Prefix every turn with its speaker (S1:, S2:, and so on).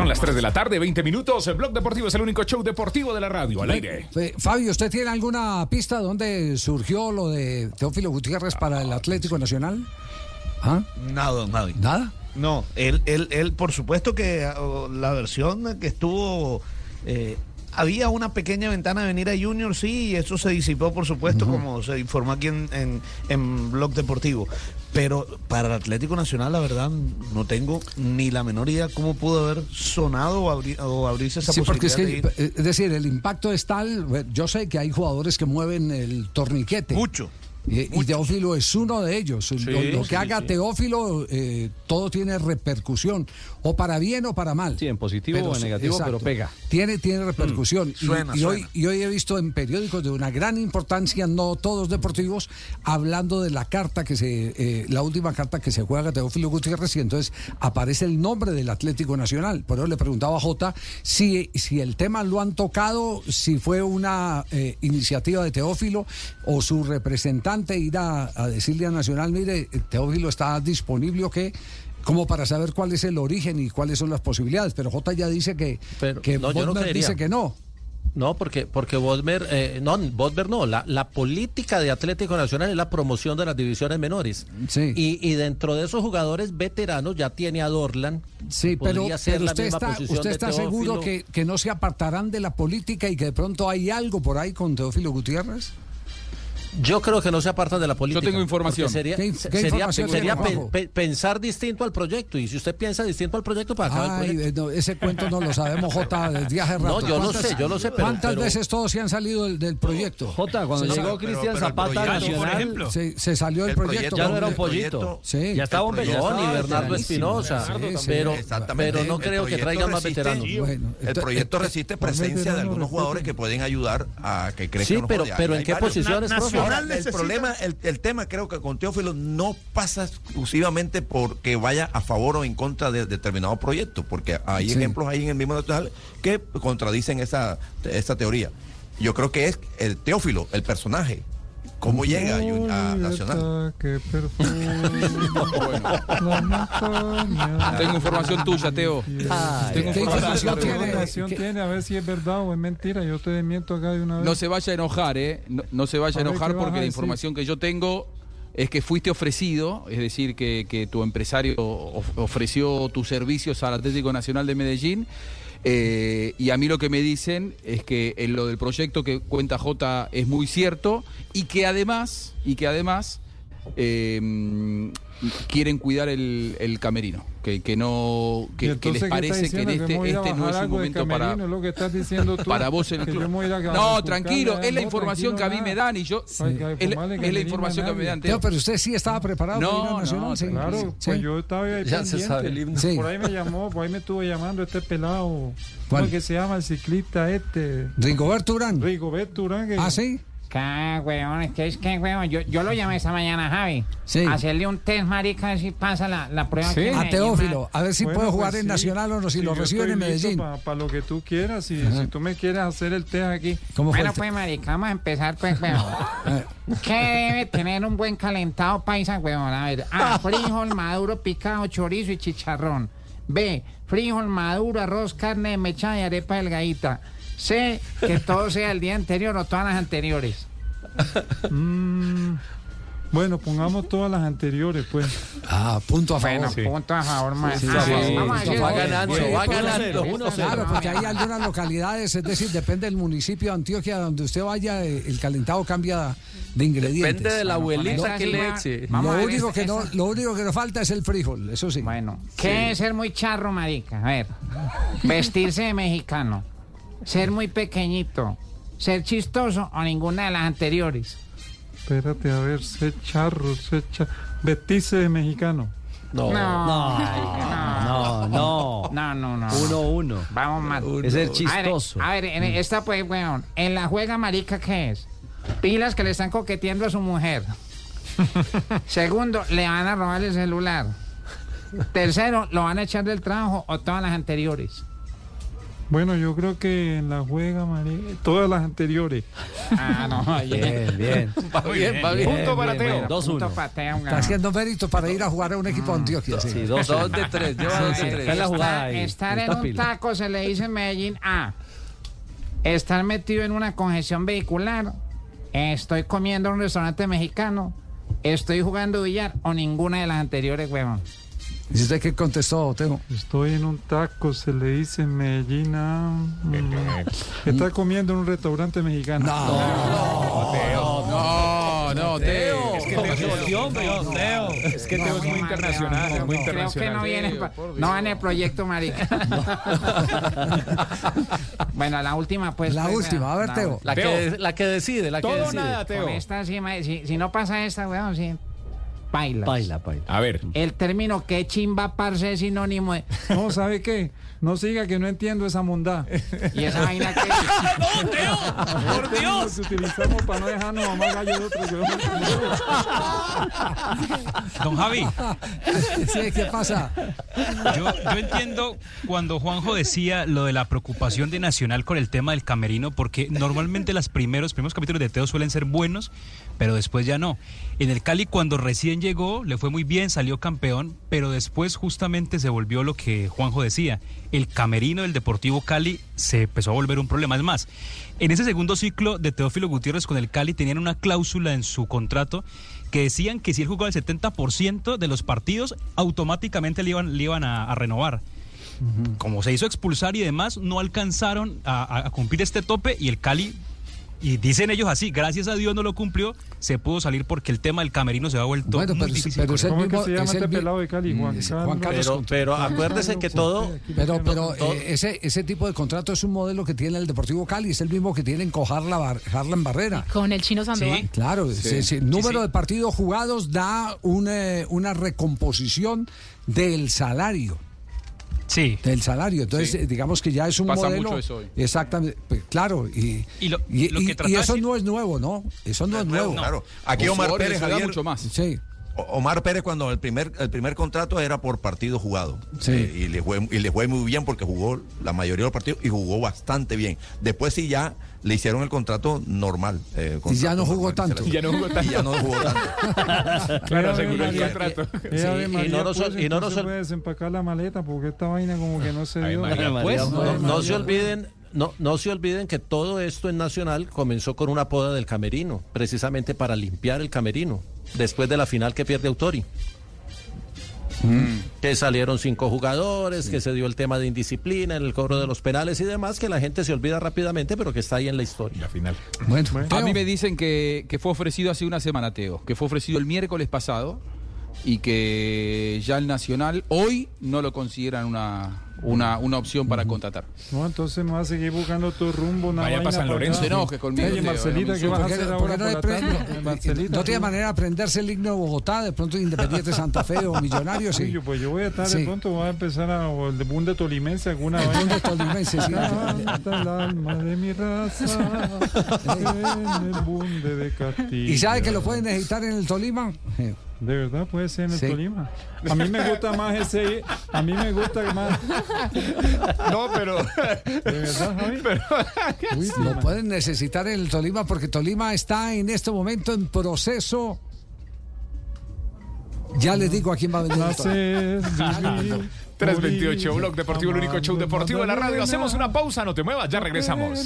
S1: Son las 3 de la tarde, 20 minutos. El Blog Deportivo es el único show deportivo de la radio al aire.
S2: Fabio, ¿usted tiene alguna pista de dónde surgió lo de Teófilo Gutiérrez para el Atlético Nacional? ¿Ah?
S3: Nada, Javi.
S2: ¿Nada?
S3: No, él, él, él, por supuesto que oh, la versión que estuvo. eh, había una pequeña ventana de venir a Junior, sí, y eso se disipó, por supuesto, como se informó aquí en, en, en Blog Deportivo. Pero para el Atlético Nacional, la verdad, no tengo ni la menor idea cómo pudo haber sonado o, abri- o abrirse esa
S2: Sí, porque es
S3: posibilidad
S2: que,
S3: de ir.
S2: es decir, el impacto es tal. Yo sé que hay jugadores que mueven el torniquete.
S3: Mucho.
S2: Y, y Teófilo es uno de ellos. lo, lo que
S4: sí,
S2: haga
S4: sí.
S2: Teófilo, eh, todo tiene repercusión, o para bien o para mal.
S4: Sí, en positivo o en negativo,
S2: exacto.
S4: pero pega.
S2: Tiene, tiene repercusión. Y-
S3: suena,
S2: y, hoy,
S3: suena.
S2: y hoy he visto en periódicos de una gran importancia, no todos deportivos, hablando de la carta que se, eh, la última carta que se juega Teófilo Gutiérrez, y entonces aparece el nombre del Atlético Nacional. Por eso le preguntaba a Jota si, si el tema lo han tocado, si fue una eh, iniciativa de Teófilo o su representante ir a, a decirle a Nacional, mire, Teófilo está disponible o qué. Como para saber cuál es el origen y cuáles son las posibilidades. Pero Jota ya dice que,
S5: Pero,
S2: que
S5: no, yo no
S2: dice que no.
S5: No, porque porque Bodmer, eh, no, Bodmer no, la, la política de Atlético Nacional es la promoción de las divisiones menores.
S2: Sí.
S5: Y, y dentro de esos jugadores veteranos ya tiene a Dorlan.
S2: Sí, pero, pero usted está, usted está seguro que, que no se apartarán de la política y que de pronto hay algo por ahí con Teófilo Gutiérrez.
S5: Yo creo que no se apartan de la política.
S1: tengo información.
S5: Sería,
S2: ¿Qué qué
S5: sería,
S2: información
S5: sería pe- pe- pensar distinto al proyecto. Y si usted piensa distinto al proyecto, para acabar el proyecto.
S2: no, ese cuento no lo sabemos, Jota, desde hace rato.
S5: No, yo lo
S2: ¿Cuántas-
S5: sé, yo lo sé, pero-
S2: ¿Cuántas
S5: pero-
S2: veces todos se han salido del, del proyecto?
S4: Jota, cuando llegó Cristian Zapata
S6: proyecto,
S4: Nacional,
S6: por ejemplo,
S2: se, se salió del
S6: El
S2: proyecto.
S4: ya no era un pollito.
S2: Sí.
S4: Ya estaba un estaba
S5: Bernardo. Espinosa.
S2: Sí,
S5: pero,
S6: Exactamente.
S5: pero no creo que traigan más veteranos.
S6: El
S2: ento-
S6: proyecto resiste presencia de algunos jugadores que pueden ayudar a que crezcan
S5: Sí, pero, ¿en qué posiciones, profe?
S6: Ahora, el
S3: necesita-
S6: problema, el, el tema creo que con Teófilo no pasa exclusivamente porque vaya a favor o en contra de determinado proyecto, porque hay
S2: Sí.
S6: ejemplos ahí en el mismo Nacional que contradicen esa, esa teoría. Yo creo que es el Teófilo, el personaje, cómo llega a, Jun- a Nacional.
S1: Tengo información tuya, Teo.
S5: Ay,
S1: Tengo
S2: ¿Qué información tiene?
S7: información
S2: ¿Qué-
S7: tiene? A ver si es verdad o es mentira. Yo te desmiento acá de una vez.
S1: No se vaya a enojar, ¿eh? No, no se vaya a enojar
S7: ¿qué
S1: porque
S7: a
S1: la información que yo tengo es que fuiste ofrecido, es decir, que, que tu empresario of- ofreció tus servicios al Atlético Nacional de Medellín. Eh, y a mí lo que me dicen es que en lo del proyecto que cuenta J es muy cierto y que además, y que además eh, quieren cuidar el, el camerino, que, que no,
S7: ¿Y
S1: que, les parece que en este, este no es un momento para,
S7: camerino, es lo que estás diciendo tú.
S1: para vos en el club. No, tranquilo, es la
S7: no,
S1: información que a mí me dan y yo es, la- es información que me dan.
S2: Teo, pero usted sí estaba preparado
S1: No,
S2: para
S1: no,
S2: sí,
S7: Claro,
S2: sí,
S7: pues yo estaba ahí
S5: Ya se
S7: pendiente.
S5: sabe el himno.
S2: Sí.
S7: Por ahí me llamó, por ahí me estuvo llamando este pelado.
S2: ¿Cuál?
S7: ¿Cómo es que se llama el ciclista este?
S2: Rigoberto Urán.
S7: Rigoberto Urán. que-
S2: Ah, sí.
S8: ¿Qué, weón? Es que es que, weón, yo, yo lo llamé esta mañana, Javi.
S2: Sí.
S8: Hacerle un test, marica, a ver si pasa la, la prueba.
S1: Sí.
S8: que
S2: A Teófilo, a ver si
S7: Bueno,
S2: puede jugar
S7: pues
S2: en
S7: sí.
S2: Nacional o no, si lo reciben en Medellín.
S7: Para lo que tú quieras, si, si tú me quieres hacer el test aquí.
S2: ¿Cómo fue?
S8: Bueno, pues, marica, vamos a empezar, pues, weón. ¿Qué debe tener un buen calentado paisa, weón? A ver, A, frijol maduro, picado, chorizo y chicharrón. B, frijol maduro, arroz, carne mechada y arepa delgadita. C, que todo sea el día anterior o todas las anteriores.
S7: Mm, bueno, pongamos todas las anteriores, pues.
S2: Ah, punto a favor.
S8: Bueno, punto a favor, maestro.
S2: sí,
S8: Vamos,
S2: sí,
S8: vamos a
S2: sí,
S8: decir-
S5: va ganando,
S2: Sí,
S5: va ganando.
S2: Claro, porque hay algunas localidades, es decir, depende del municipio de Antioquia donde usted vaya, eh, el calentado cambia de ingredientes.
S5: Depende de la abuelita que
S8: sí
S5: le eche.
S2: Lo único, que no, lo único que nos falta es el frijol, eso sí.
S8: Bueno, ¿qué es ser muy charro, marica? A ver, vestirse de mexicano, ser muy pequeñito, ser chistoso o ninguna de las anteriores.
S7: Espérate, a ver, sé charro, sé charro. Vestirse de mexicano.
S5: No.
S8: No,
S4: No, no.
S8: no, no, no.
S4: Uno, uno.
S8: Vamos mal.
S4: Es ser
S8: A ver,
S4: chistoso.
S8: A ver, en esta pues, weón, en la juega marica, ¿qué es? Pilas que le están coqueteando a su mujer. Segundo, le van a robar el celular. Tercero, lo van a echar del trabajo o todas las anteriores.
S7: Bueno, yo creo que en la juega, María, todas las anteriores.
S8: Ah, no,
S4: Bien, bien.
S5: Va bien, va bien.
S4: Punto para Teo. Dos,
S8: Punto
S4: uno.
S8: para Teo,
S2: Está
S8: ganó.
S2: haciendo mérito para ir a jugar a un equipo de Antioquia. sí.
S4: Dos,
S1: Dos de tres, lleva
S8: Ah,
S1: dos de.
S4: Está la jugada ahí.
S8: Estar en un
S4: pila.
S8: taco se le dice en Medellín A. Estar metido en una congestión vehicular. Estoy comiendo en un restaurante mexicano. Estoy jugando billar o ninguna de las anteriores, huevón.
S2: ¿Y usted qué contestó, Teo?
S7: Estoy en un taco, se le dice en Medellín. ah, mm, está comiendo en un restaurante mexicano.
S1: No, no, Teo.
S9: Es que Teo se volvió, hombre. Es que Teo es muy internacional, es muy
S8: Creo que no
S9: internacional.
S8: viene, no en el proyecto, marica. bueno, la última, pues.
S2: La
S8: pues,
S2: última, a ver, Teo.
S5: La que, la que decide, la que
S9: Todo
S5: decide.
S9: nada, Teo.
S8: Con esta, sí, ma- si, si no pasa esta, weón, sí. Bailas.
S4: Baila, baila.
S9: A ver.
S8: El término que chimba parce es sinónimo de.
S7: No, ¿sabe qué? No siga que no entiendo esa mondad.
S8: Y esa vaina que.
S7: ¡Por Dios! que utilizamos para no dejarnos mamá gallo de otro.
S10: Don Javi,
S2: Sí, ¿qué pasa?
S10: yo, yo entiendo cuando Juanjo decía lo de la preocupación de Nacional con el tema del camerino, porque normalmente los primeros, primeros capítulos de Teo suelen ser buenos, pero después ya no. En el Cali, cuando recién llegó, le fue muy bien, salió campeón, pero después justamente se volvió lo que Juanjo decía. El camerino del Deportivo Cali se empezó a volver un problema. Es más, en ese segundo ciclo de Teófilo Gutiérrez con el Cali tenían una cláusula en su contrato que decían que si él jugaba el 70% de los partidos, automáticamente le iban, le iban a, a renovar. Como se hizo expulsar y demás, no alcanzaron a cumplir este tope y el Cali, y dicen ellos así, gracias a Dios no lo cumplió, se pudo salir porque el tema del camerino se ha vuelto
S2: Bueno,
S10: muy
S2: pero,
S10: difícil.
S2: pero es el
S7: ¿Cómo es que
S2: mismo.
S7: se llama
S2: es el
S7: este
S2: mi-
S7: pelado de Cali? Juan Carlos.
S2: Juan Carlos
S5: Pero, acuérdese que todo,
S2: Pero, pero eh, ese, ese tipo de contrato es un modelo que tiene el Deportivo Cali, es el mismo que tienen con Harlan, Harlan Barrera.
S11: Con el chino Sandoval.
S10: Sí.
S2: Claro, sí, sí, el número
S10: sí.
S2: de partidos jugados da una, una recomposición del salario.
S10: Sí.
S2: Del salario. Entonces,
S1: Sí.
S2: eh, digamos que ya es un
S1: Pasa
S2: modelo.
S1: mucho eso hoy.
S2: Exactamente, pues, claro. Y,
S10: Y lo-
S2: y-
S10: lo que
S2: y- eso
S10: decir-
S2: no es nuevo, ¿no? Eso no es nuevo.
S6: Claro. Aquí Omar Pérez, Javier,
S1: mucho más.
S2: Sí.
S6: Omar Pérez cuando el primer el primer contrato era por partido jugado
S2: Sí.
S6: Eh, y le fue y le fue muy bien porque jugó la mayoría de los partidos y jugó bastante bien. Después sí ya le hicieron el contrato normal. eh,
S2: Y ya no jugó
S6: normal,
S2: tanto.
S9: Y ya no jugó
S6: Y
S9: tanto.
S6: ya no jugó tanto.
S9: Claro, aseguró el contrato.
S7: Eh,
S5: Sí,
S7: Ave
S5: y no nos-
S7: pues,
S5: y no
S7: desempacar la maleta porque esta vaina como que no se dio.
S9: María,
S10: Pues,
S5: no, se olviden, no, no se olviden que todo esto en Nacional comenzó con una poda del camerino, precisamente para limpiar el camerino, después de la final que pierde Autori. Que salieron cinco jugadores, que se dio el tema de indisciplina en el cobro de los penales y demás, que la gente se olvida rápidamente, pero que está ahí en la historia.
S9: La final.
S2: Bueno,
S1: A mí me dicen que, que fue ofrecido hace una semana, Teo, que fue ofrecido el miércoles pasado y que ya el Nacional hoy no lo consideran una, una, una opción para contratar.
S7: No, entonces me va a seguir buscando tu rumbo. Una
S9: Vaya pa'
S7: vaina
S9: San
S7: para
S9: Lorenzo.
S1: No enoje conmigo,
S7: Oye, Marcelita,
S1: no
S7: ¿qué vas a
S2: ¿Por qué-
S7: hacer ahora
S2: no,
S7: por la tarde?
S2: no-
S7: Marcelita,
S2: no tiene manera de aprenderse el himno de Bogotá, de pronto Independiente Santa Fe o Millonarios, sí.
S7: Yo, pues yo voy a estar
S2: Sí.
S7: de pronto, voy a empezar a, o el de Bunde Tolimense, alguna
S2: El
S7: vaina.
S2: mundo tolimense, sí.
S7: Canta el alma de mi raza en el bunde de Castilla.
S2: ¿Y sabe que lo pueden necesitar en el Tolima?
S7: De verdad puede ser en el
S2: Sí.
S7: Tolima. A mí me gusta más ese, a mí me gusta más.
S9: No, pero.
S7: De verdad, Javi. Uy,
S2: Lo pueden necesitar en el Tolima porque Tolima está en este momento en proceso. Ya les digo a quién va a venir.
S7: nacer, vivir,
S9: 328,
S7: morir,
S9: Blog Deportivo, el único show deportivo de la radio. Hacemos una pausa, no te muevas, ya regresamos.